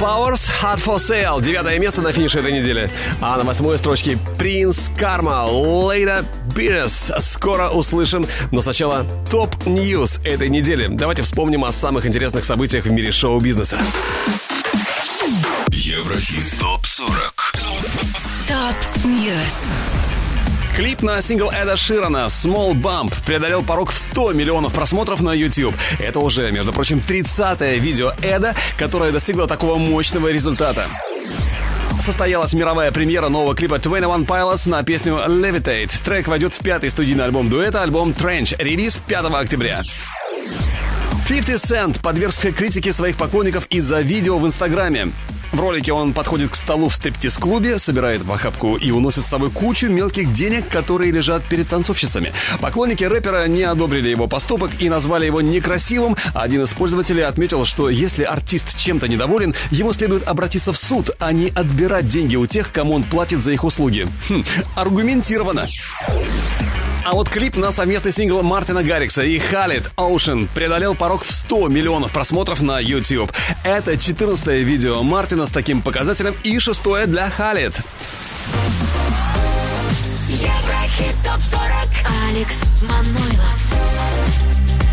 Пауэрс, Heart for Sale. Девятое место на финише этой недели. А на восьмой строчке Принц Карма, Later Bitches. Скоро услышим, но сначала top news этой недели. Давайте вспомним о самых интересных событиях в мире шоу-бизнеса. Еврохит ТОП-40. Top News. Клип на сингл Эда Ширана «Small Bump» преодолел порог в 100 миллионов просмотров на YouTube. Это уже, между прочим, 30-е видео Эда, которое достигло такого мощного результата. Состоялась мировая премьера нового клипа 21 Pilots на песню Levitate. Трек войдет в пятый студийный альбом дуэта, альбом Trench. Релиз 5 октября. 50 Cent подвергся критике своих поклонников из-за видео в Инстаграме. В ролике он подходит к столу в стриптиз-клубе, собирает в охапку и уносит с собой кучу мелких денег, которые лежат перед танцовщицами. Поклонники рэпера не одобрили его поступок и назвали его некрасивым. Один из пользователей отметил, что если артист чем-то недоволен, ему следует обратиться в суд, а не отбирать деньги у тех, кому он платит за их услуги. Хм, аргументированно. А вот клип на совместный сингл Мартина Гаррикса и Халид Ocean преодолел порог в 100 миллионов просмотров на YouTube. Это 14 видео Мартина с таким показателем и шестое для ТОП-40 Алекс Манойлов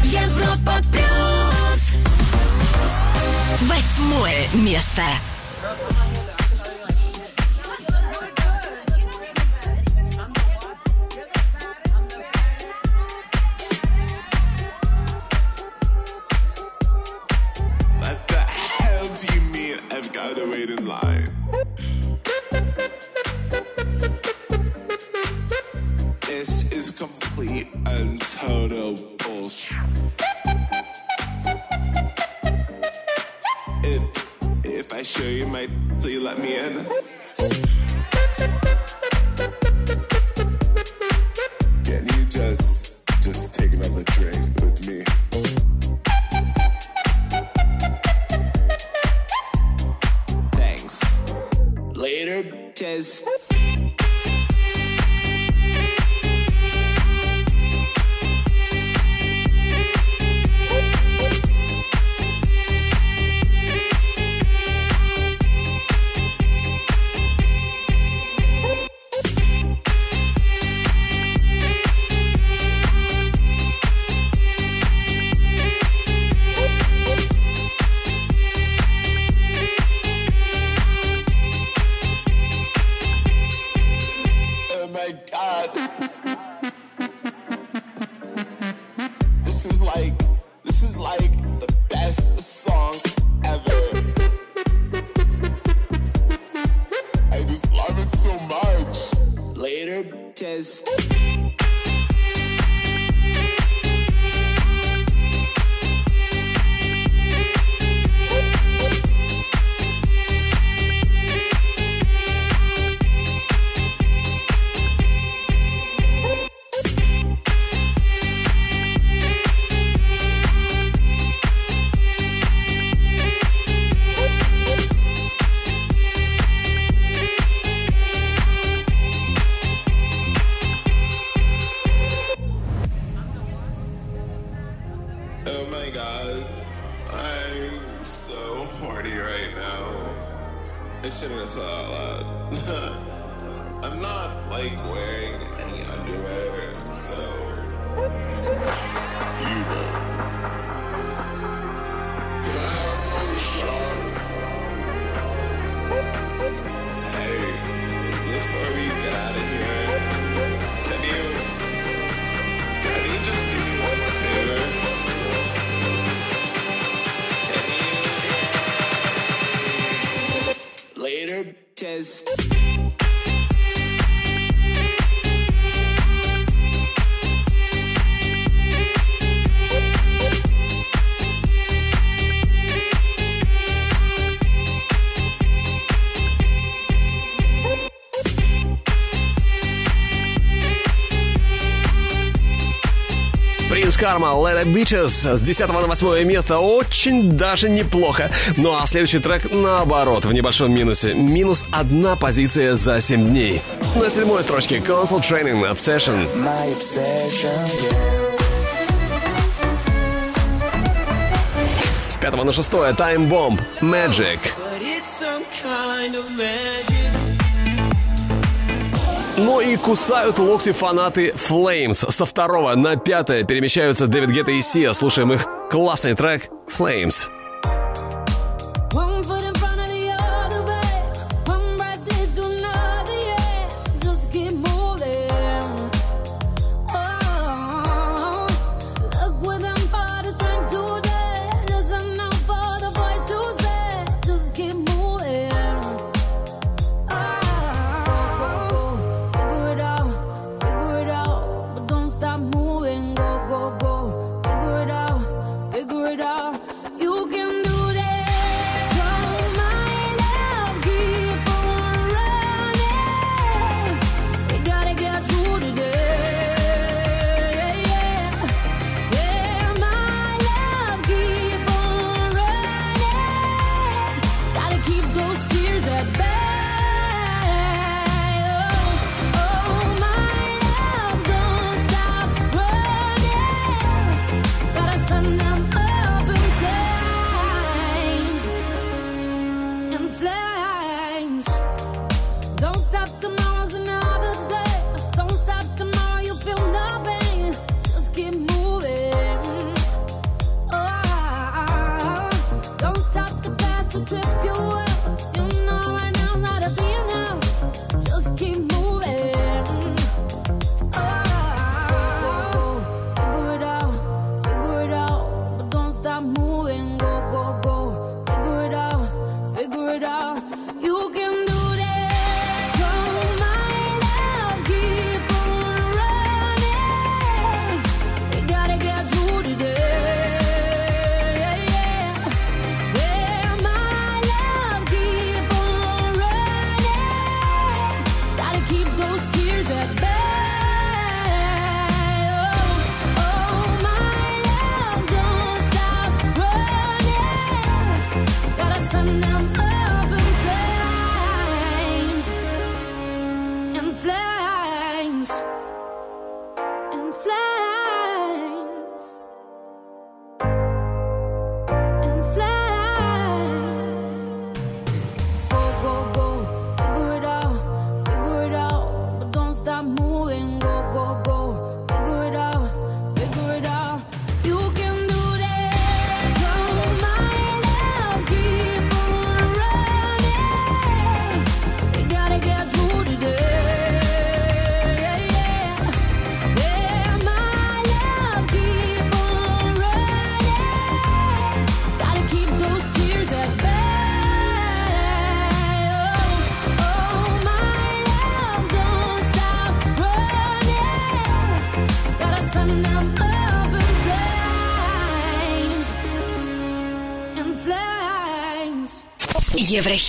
Европа Плюс Восьмое место. featherweight in line. This is complete and total bullshit. If, if I show you my, so you let me in. Can you just, just take another drink with me? Later, bitches. Карма, Лена Бичес с 10 на 8 место. Очень даже неплохо. Ну а следующий трек наоборот, в небольшом минусе. Минус одна позиция за 7 дней. На седьмой строчке Console Training Obsession. My obsession yeah. С пятого на шестое Time Bomb Magic. но и кусают локти фанаты Flames. Со второго на пятое перемещаются Дэвид Гетта и Сия. Слушаем их классный трек «Flames».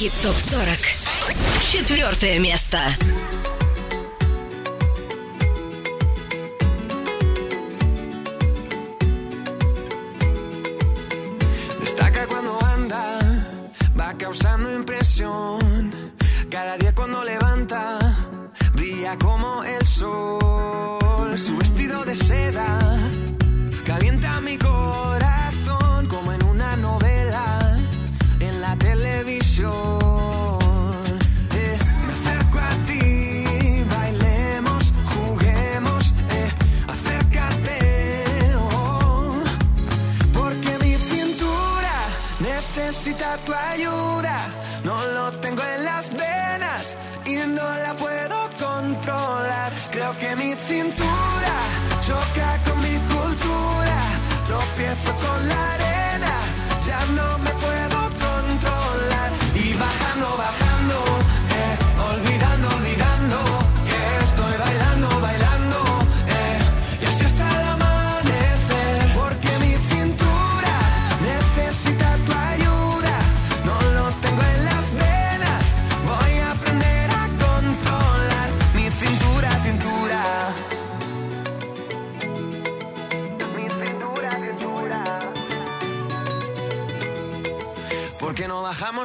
Еврохит ТОП-40. Четвертое место.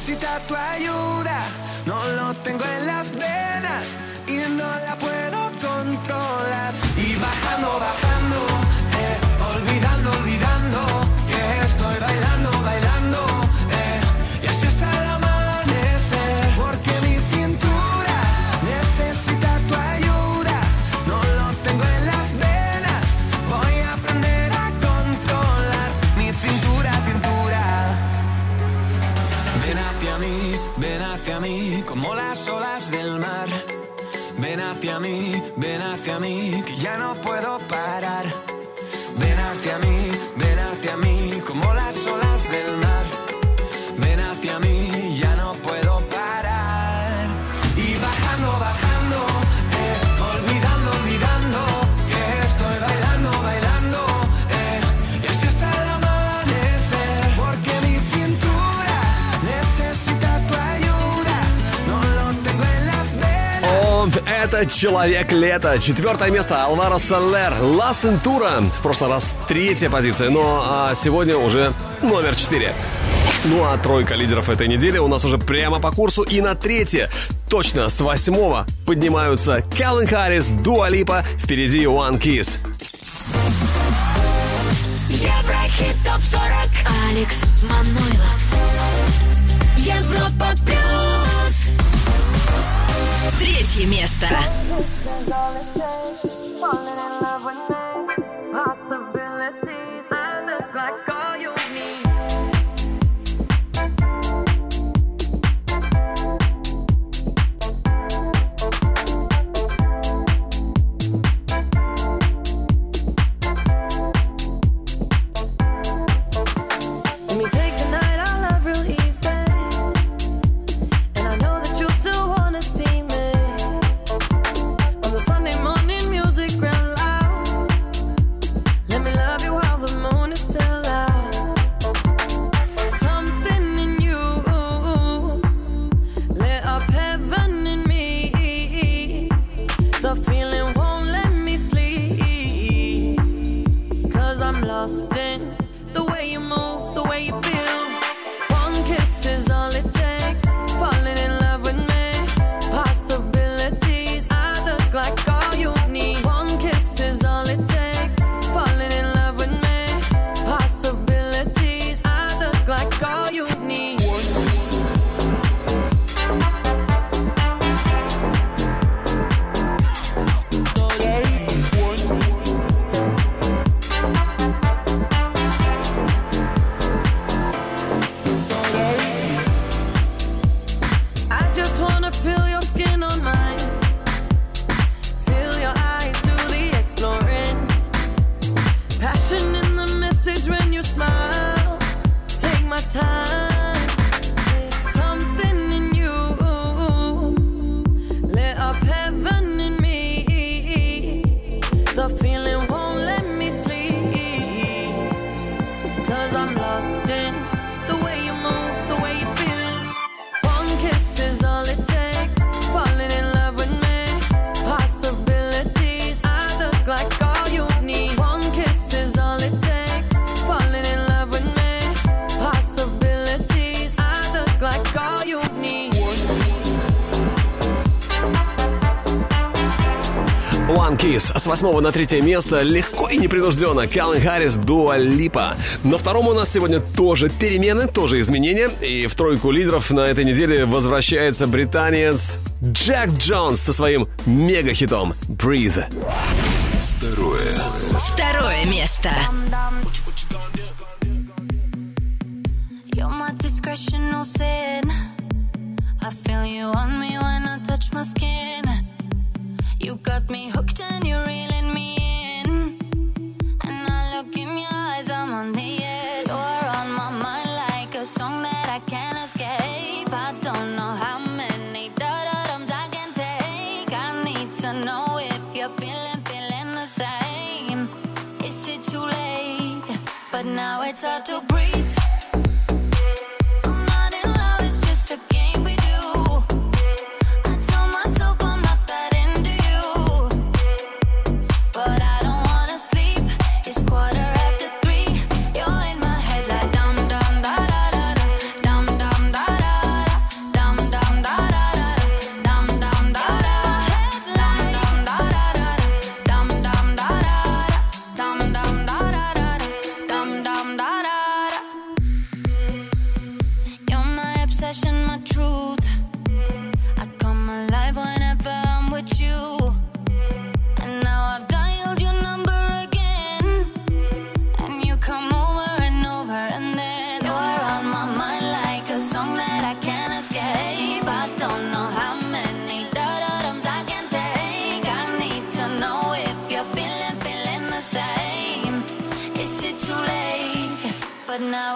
necesita tu ayuda. No lo tengo en las venas y no la puedo controlar. Y bajando, bajando. Это «Человек лета. Четвертое место Алваро Солер. «Ла Сентура». В прошлый раз третья позиция, но а сегодня уже номер четыре. Ну а тройка лидеров этой недели у нас уже прямо по курсу и на третье. Точно с восьмого поднимаются Каллен Харрис, Дуа Липа, впереди One Kiss. Алекс Манойлов третье место. восьмого на третье место легко и непринужденно Каллен Харрис Дуа Липа. На втором у нас сегодня тоже перемены, тоже изменения. И в тройку лидеров на этой неделе возвращается британец Джек Джонс со своим мега-хитом «Breathe».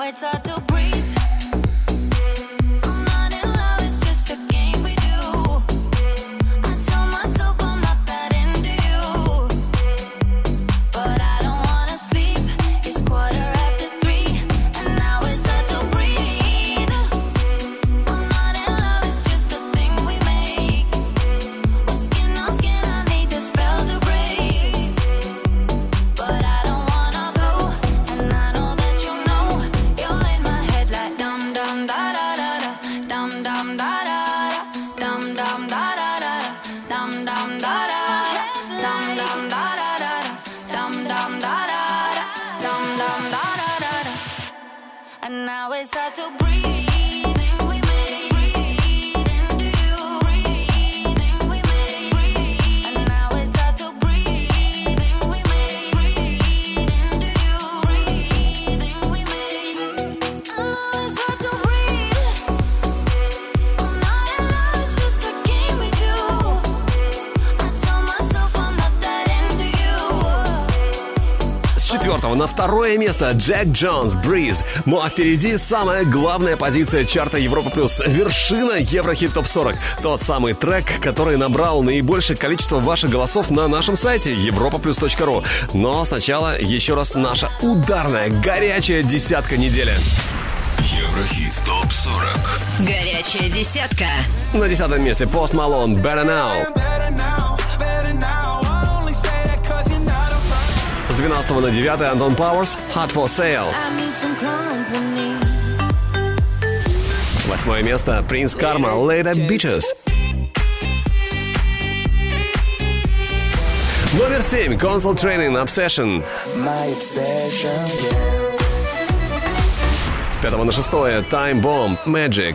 it's a Второе место Джек Джонс, Бриз. Ну а впереди самая главная позиция чарта Европа Плюс. Вершина Еврохит Топ 40. Тот самый трек, который набрал наибольшее количество ваших голосов на нашем сайте европа ру. Но сначала еще раз наша ударная, горячая десятка недели. Еврохит ТОП-40 Горячая десятка На десятом месте Пост Малон Better Now 12 на 9 Антон Пауэрс «Hot for Sale». Восьмое место Принц Карма «Later Bitches». Номер семь Console Training Obsession. С пятого на шестое Time Bomb Magic.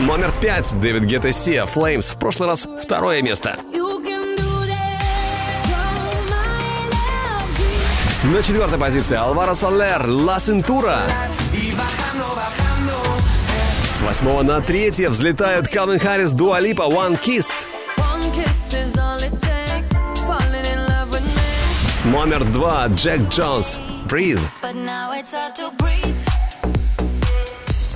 Номер пять Дэвид Гетта Сия Flames. В прошлый раз второе место. You На четвертой позиции Алваро Солер «Ла Сентура». С восьмого на третье взлетают Калвин Харрис, Дуалипа, One Kiss. Номер два Джек Джонс «Breathe».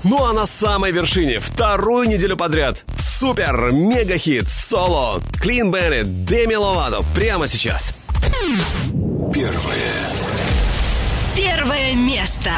Ну а на самой вершине вторую неделю подряд супер мега хит соло Клин Беннет Деми Ловато прямо сейчас. Первое. Первое место.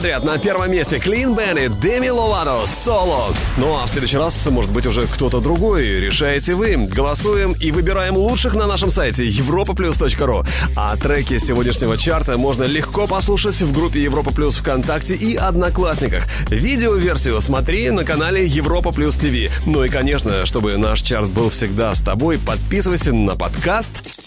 Подряд на первом месте Clean Bandit, Деми Ловато, Соло. Ну а в следующий раз, может быть, уже кто-то другой. Решаете вы. Голосуем и выбираем лучших на нашем сайте europaplus.ru. А треки сегодняшнего чарта можно легко послушать в группе Европа Плюс ВКонтакте и Одноклассниках. Видеоверсию смотри на канале Европа Плюс ТВ. Ну и, конечно, чтобы наш чарт был всегда с тобой, подписывайся на подкаст Еврохит топ 40